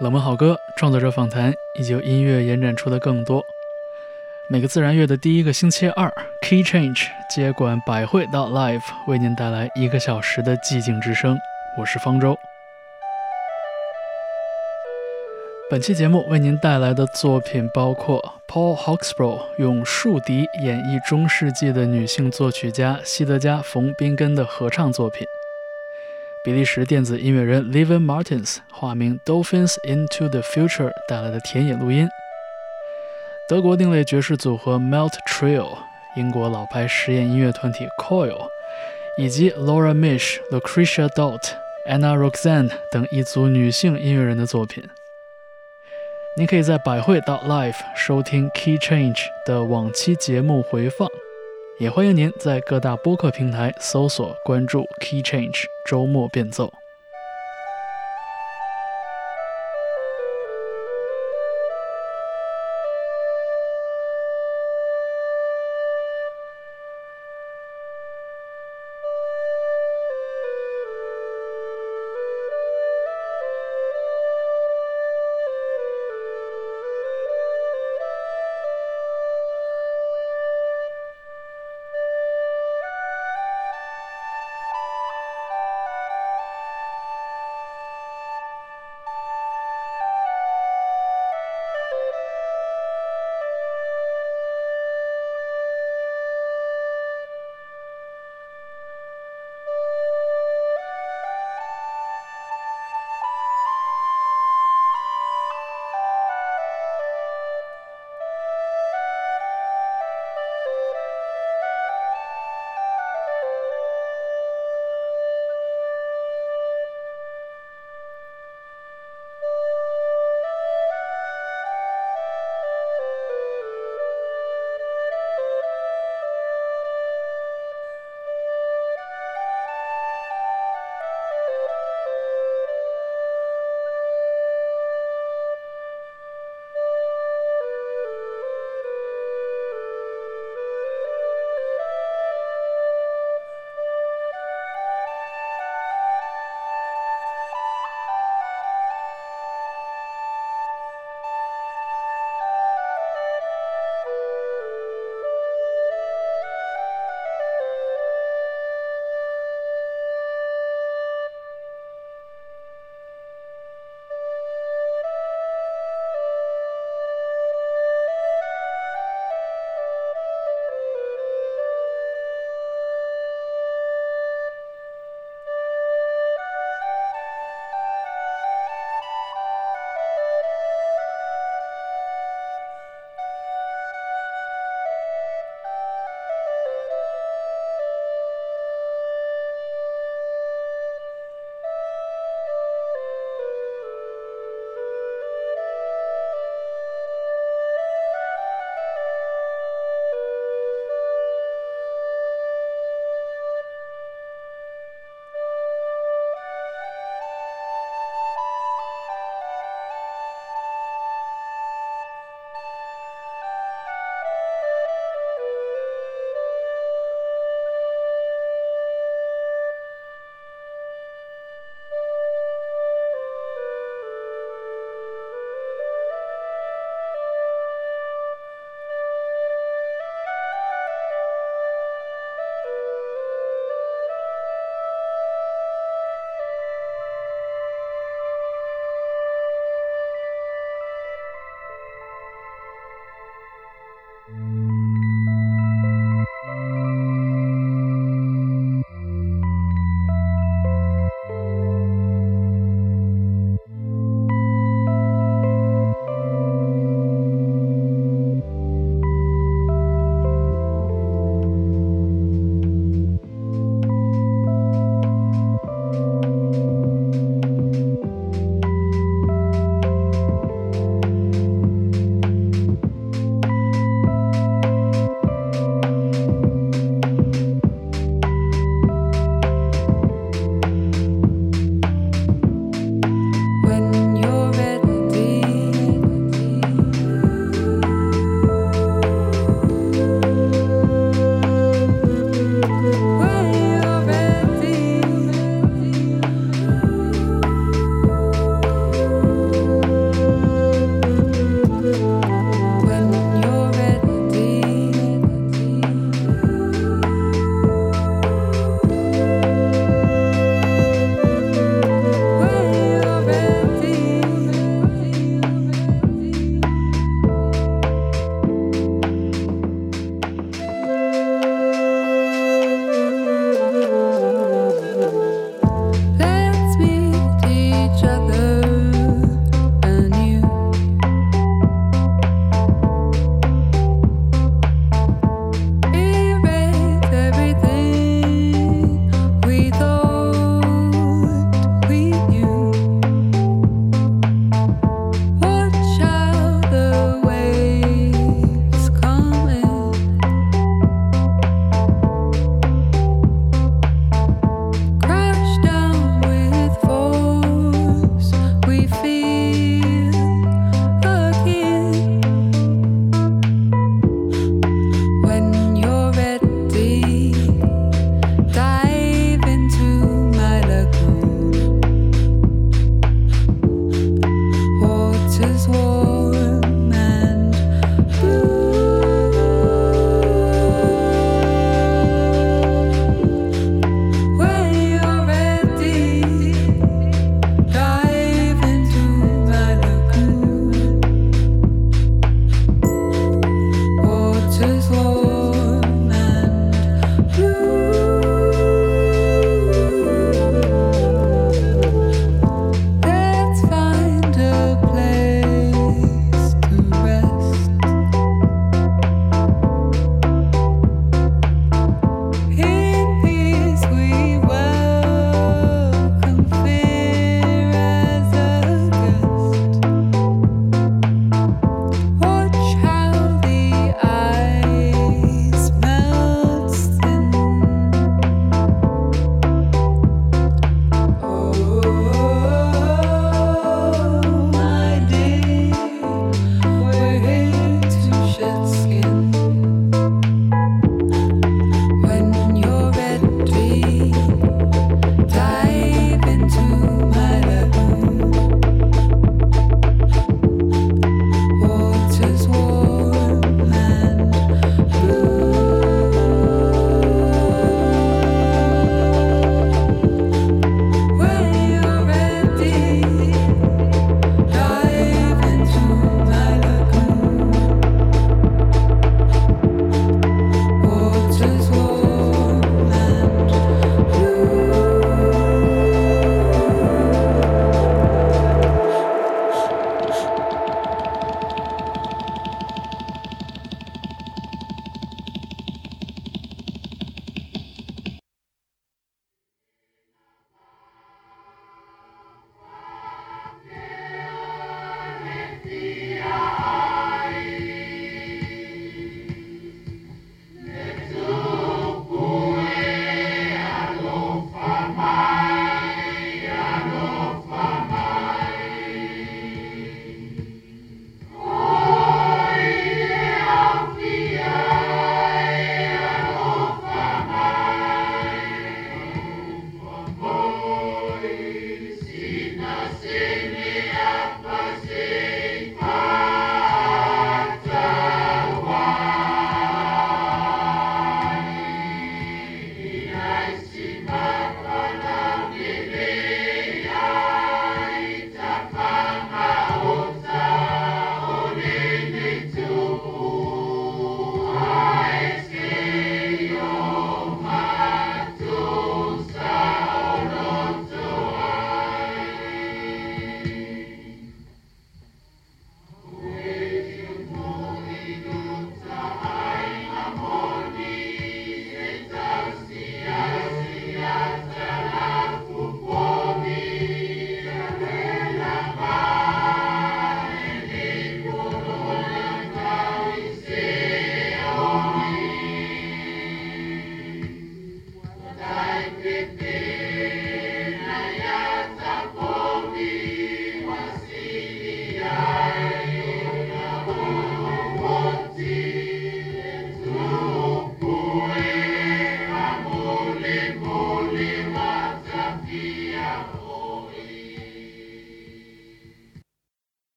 冷门好歌、创作者访谈以及由音乐延展出的更多。每个自然月的第一个星期二，Key Change 接管百汇到 Live，为您带来一个小时的寂静之声。我是方舟。本期节目为您带来的作品包括 Paul Hawksborough 用竖笛演绎中世纪的女性作曲家西德加·冯·宾根的合唱作品。比利时电子音乐人 Levin Martins 化名 Dolphins into the Future 带来的田野录音，德国另类爵士组合 Melt Trio，英国老牌实验音乐团体 Coil，以及 Laura Mish、Lucretia Dot、Anna Roxanne 等一组女性音乐人的作品。您可以在百汇到 Live 收听 Key Change 的往期节目回放。也欢迎您在各大播客平台搜索关注 Key Change 周末变奏。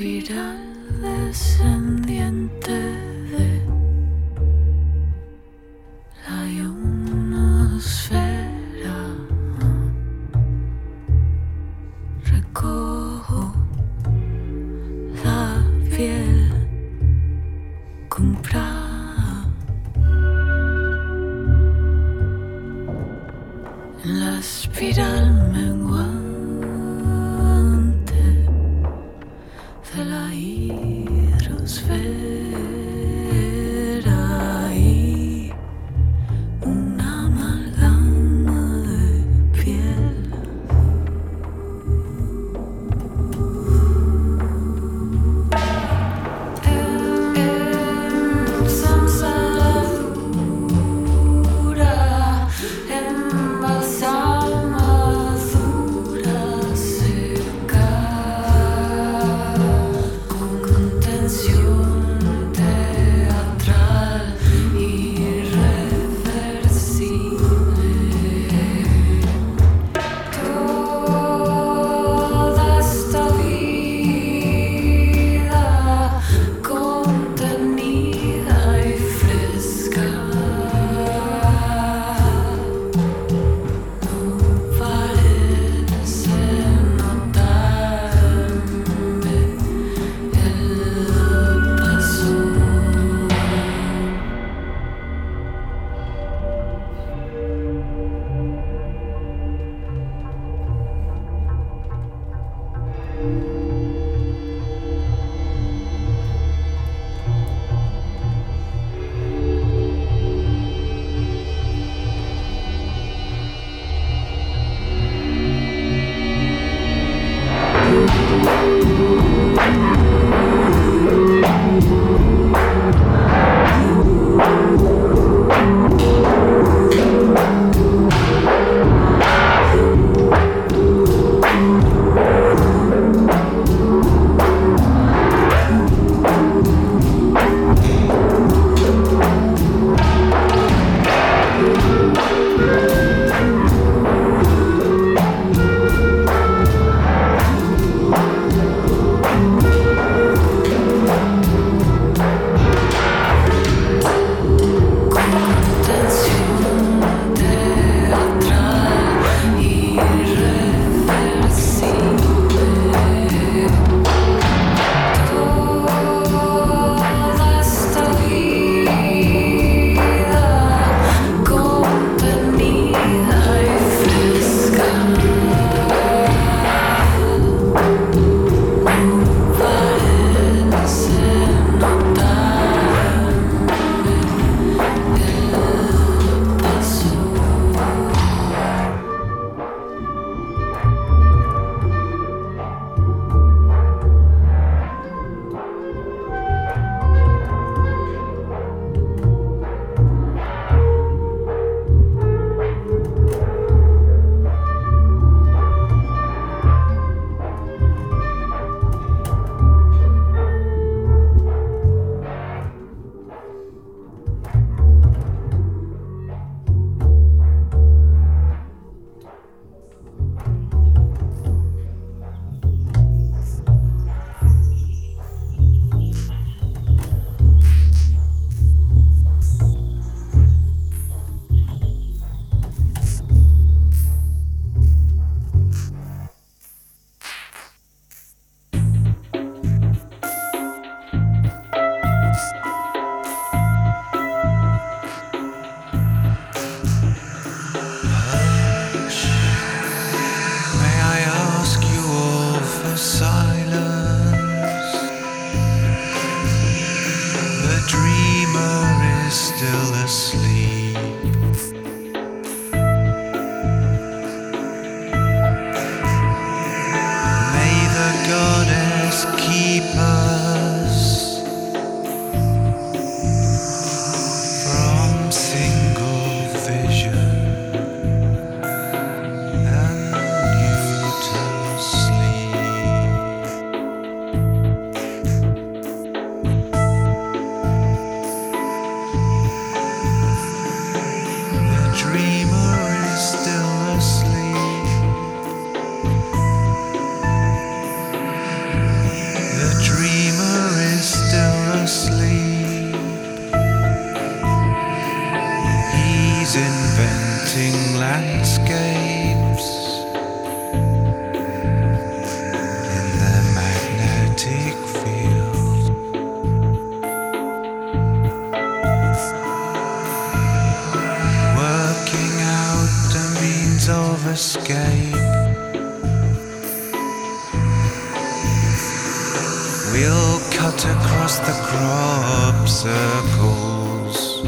espiral descendiente. out across the crop circles.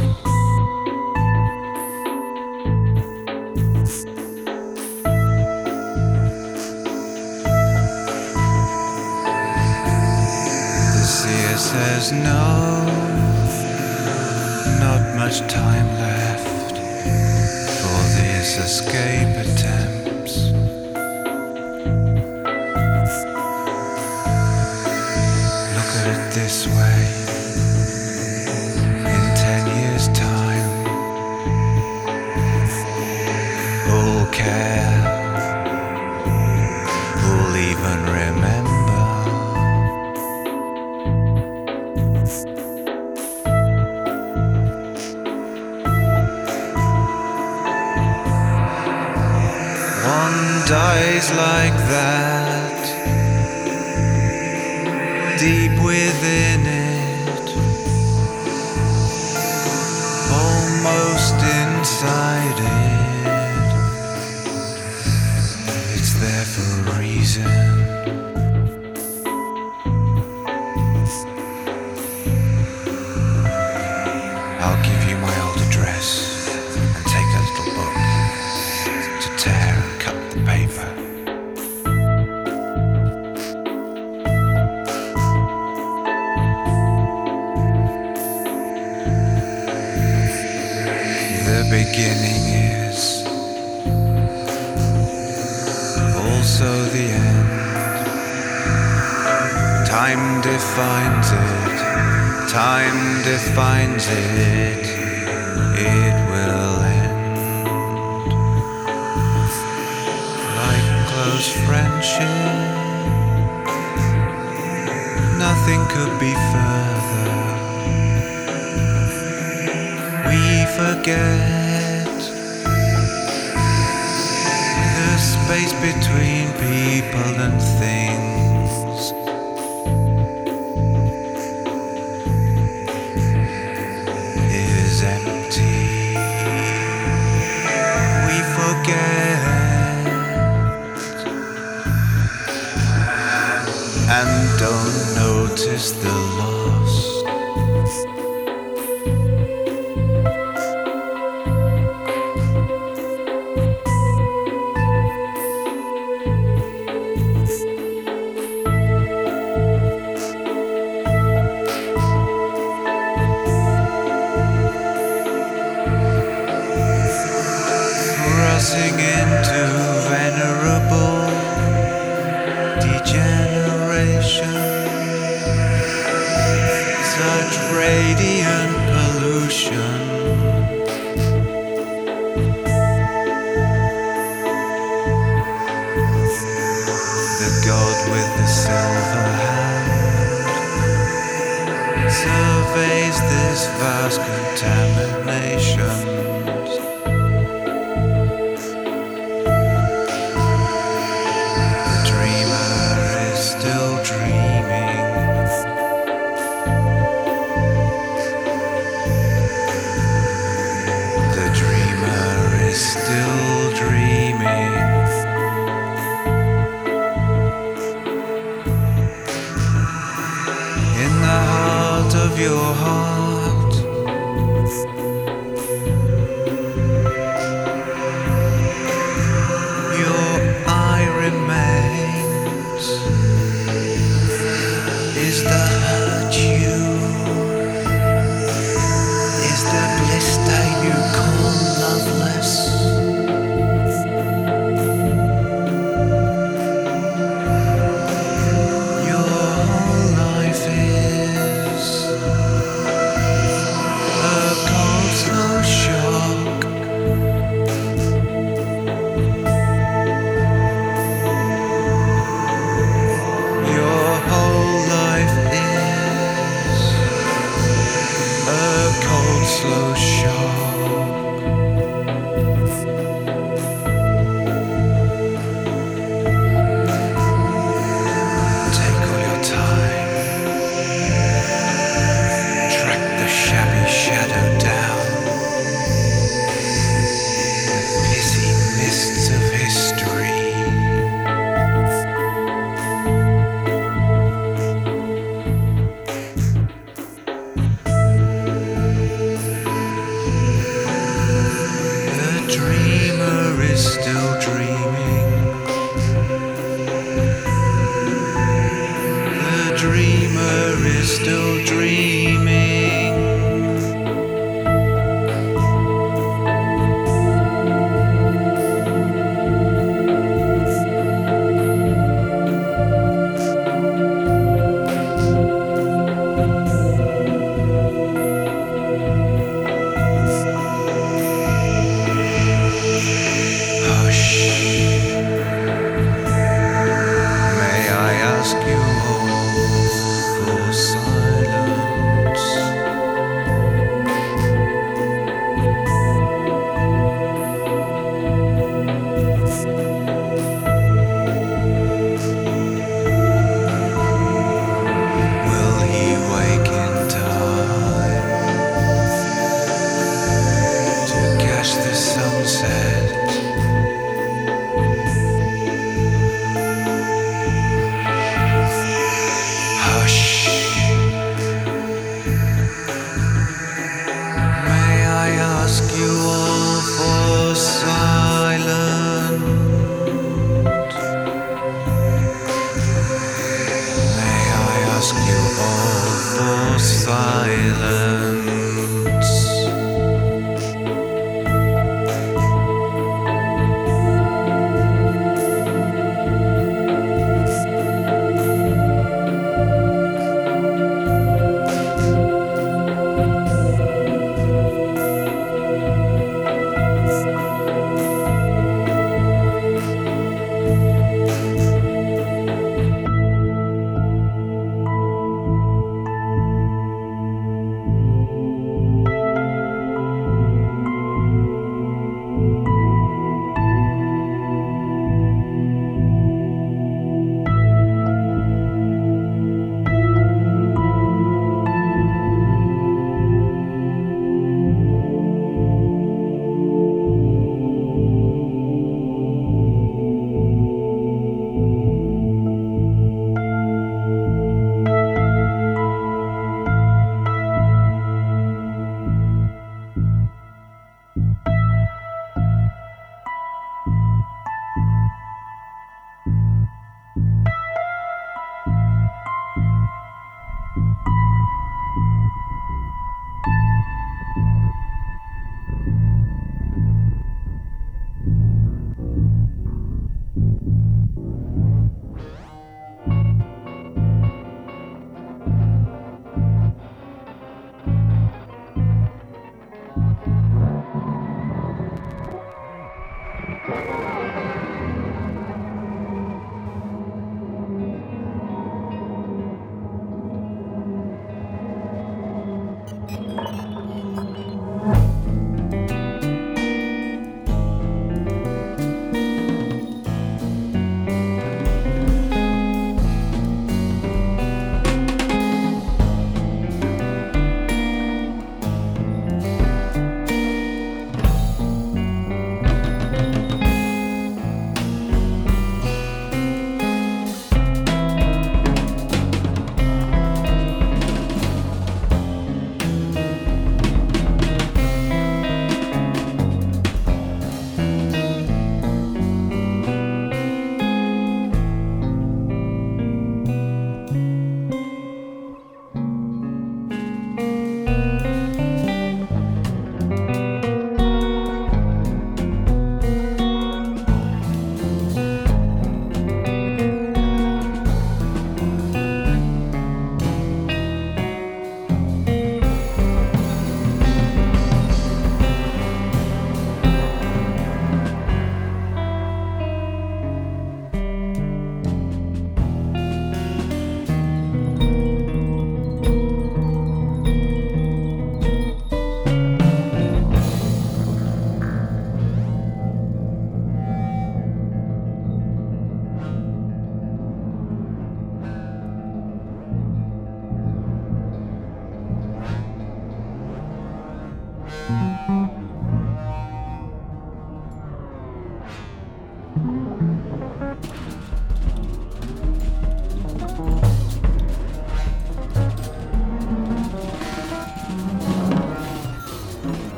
The seer says no, not much time left for this escape attempt. lover's friendship. Nothing could be further. We forget the space between people and things. is the law. your heart.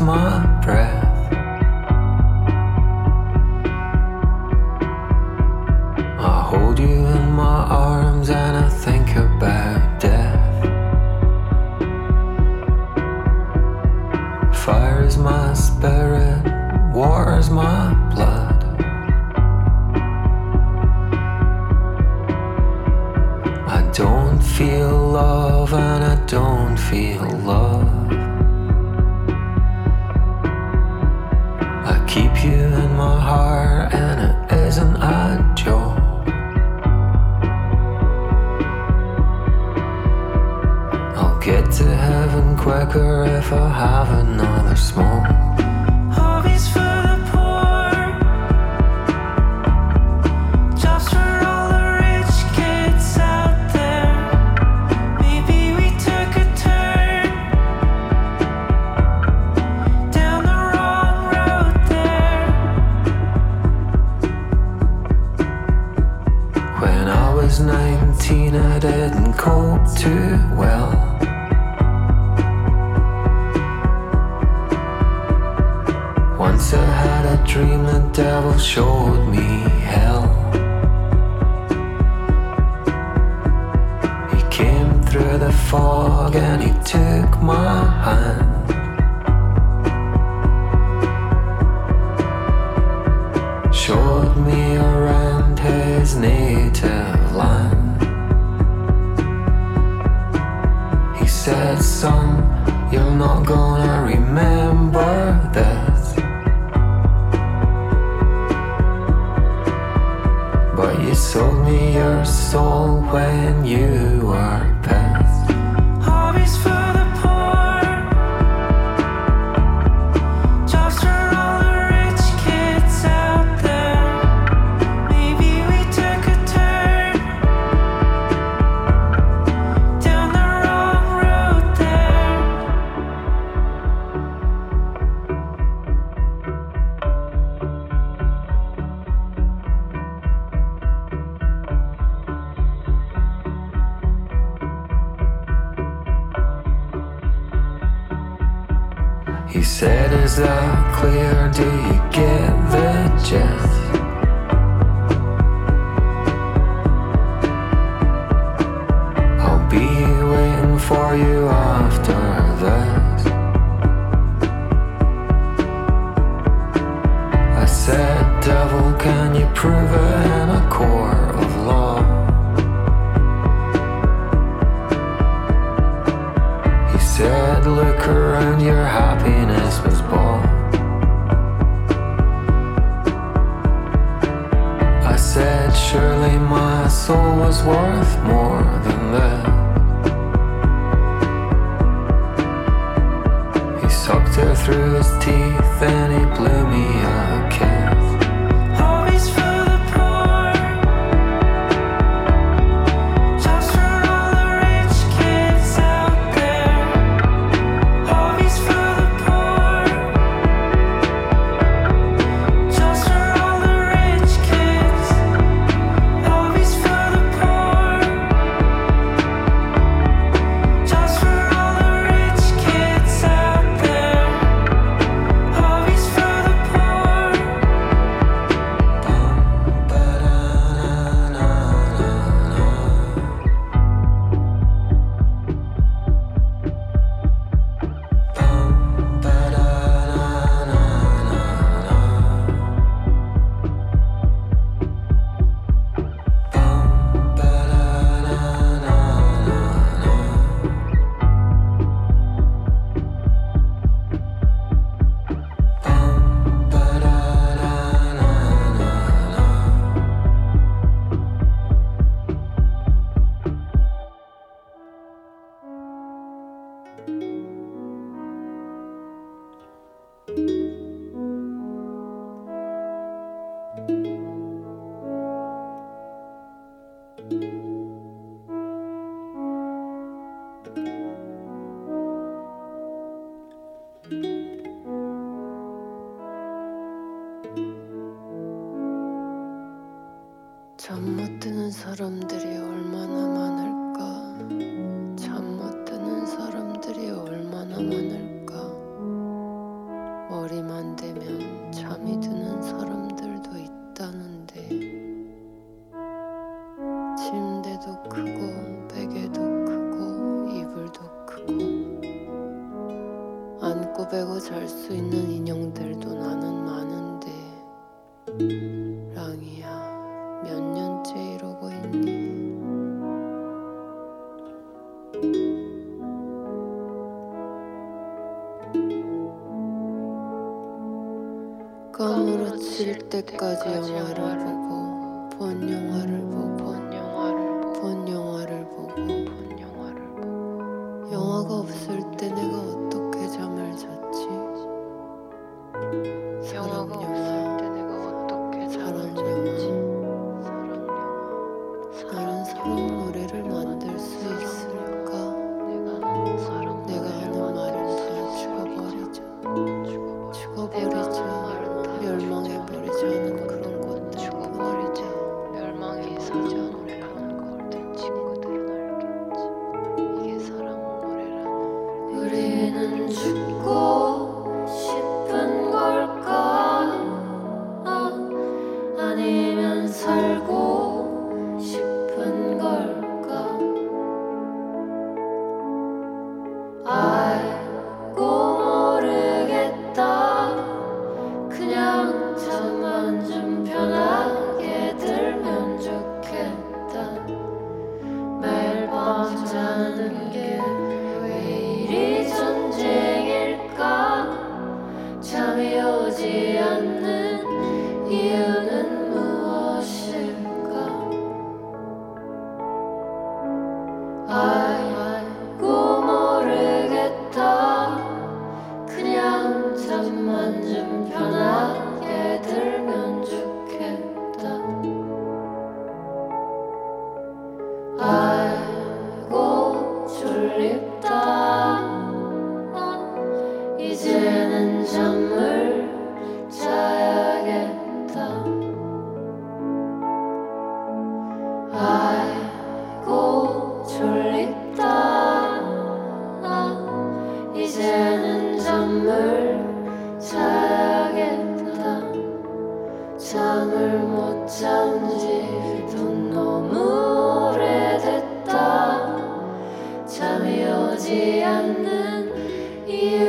my breath. I hold you in my arms and I think about death. Fire is my spirit, war is my blood. I don't feel love and I don't feel love. are, and it isn't a joke. I'll get to heaven quicker if I have another smoke.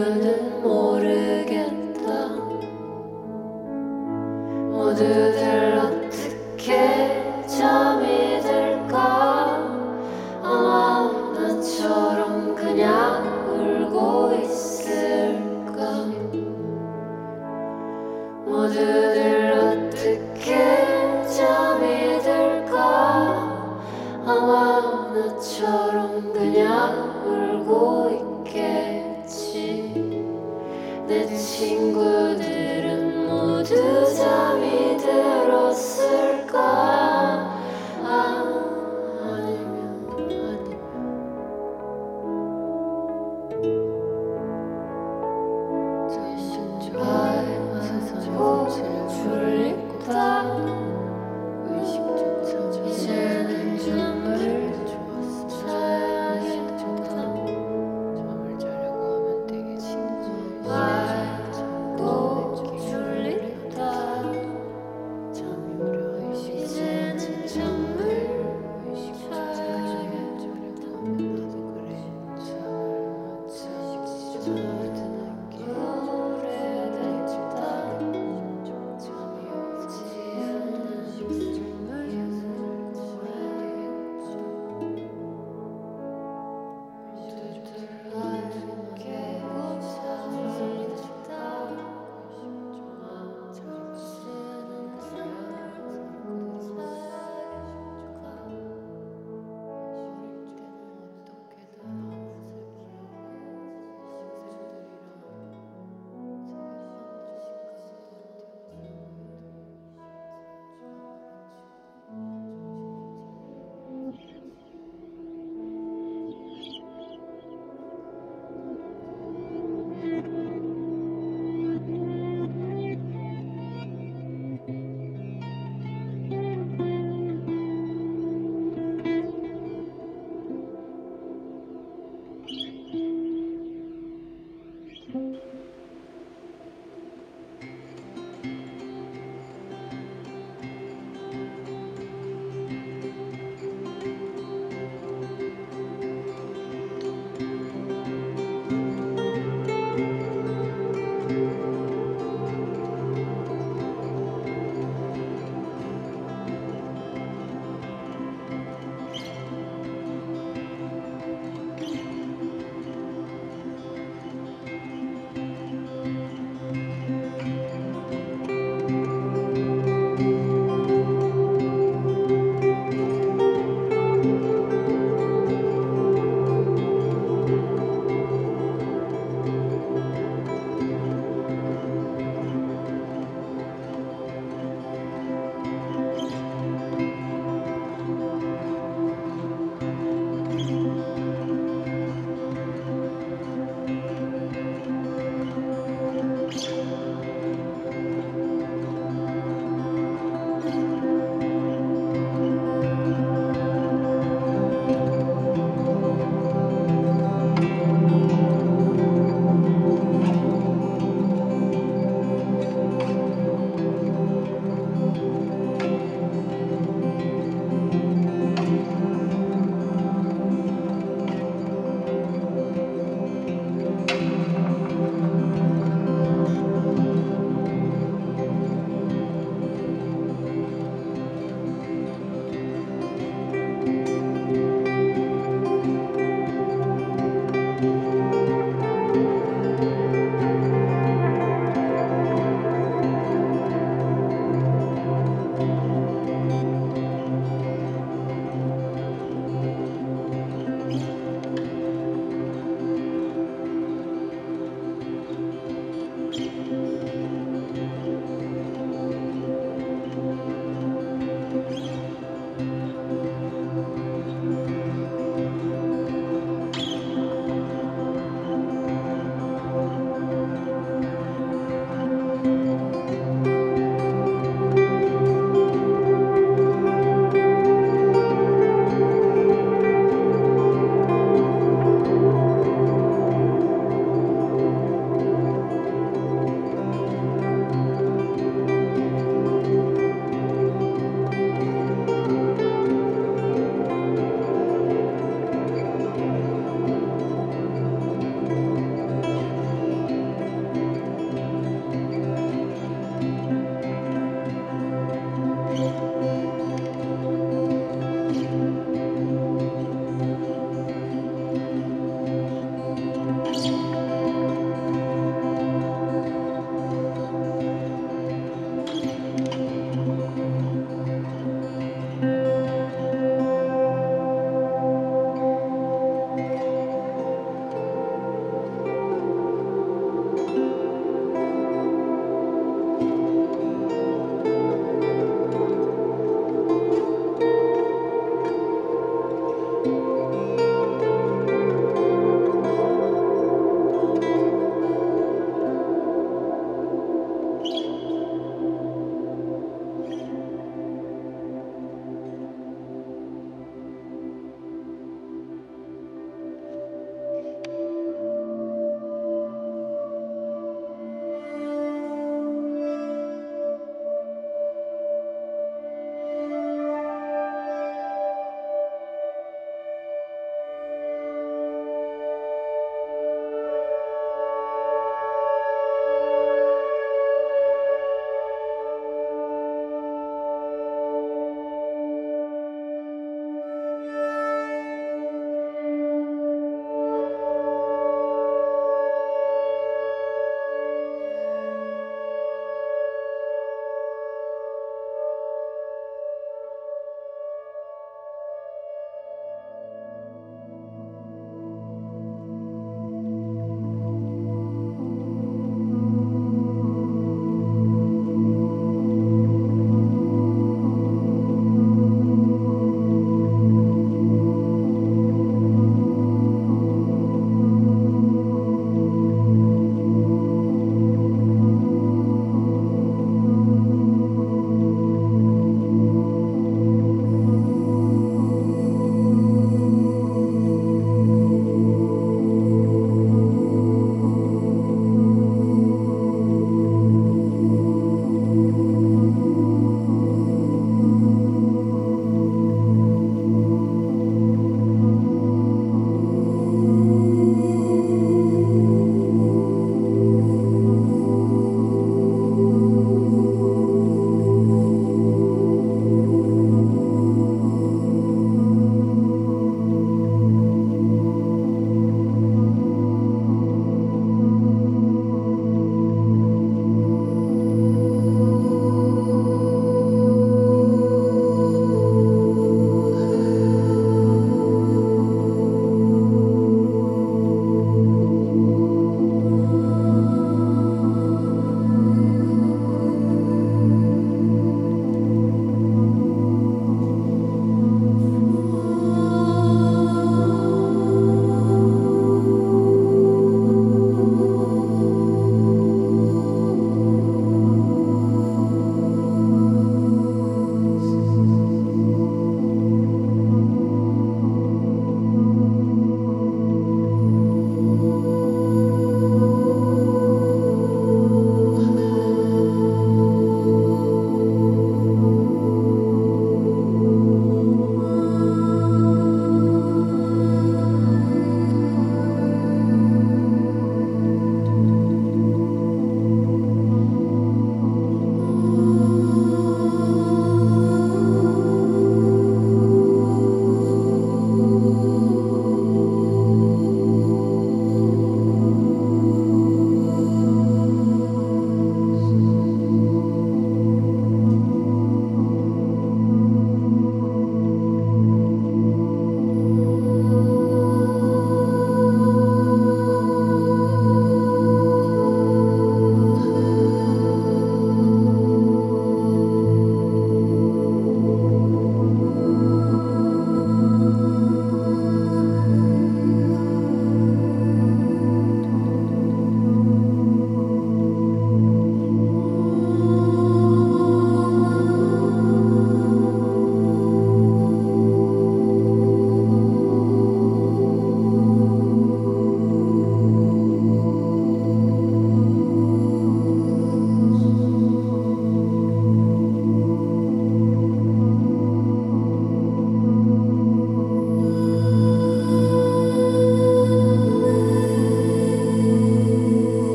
döden och rögetta och döden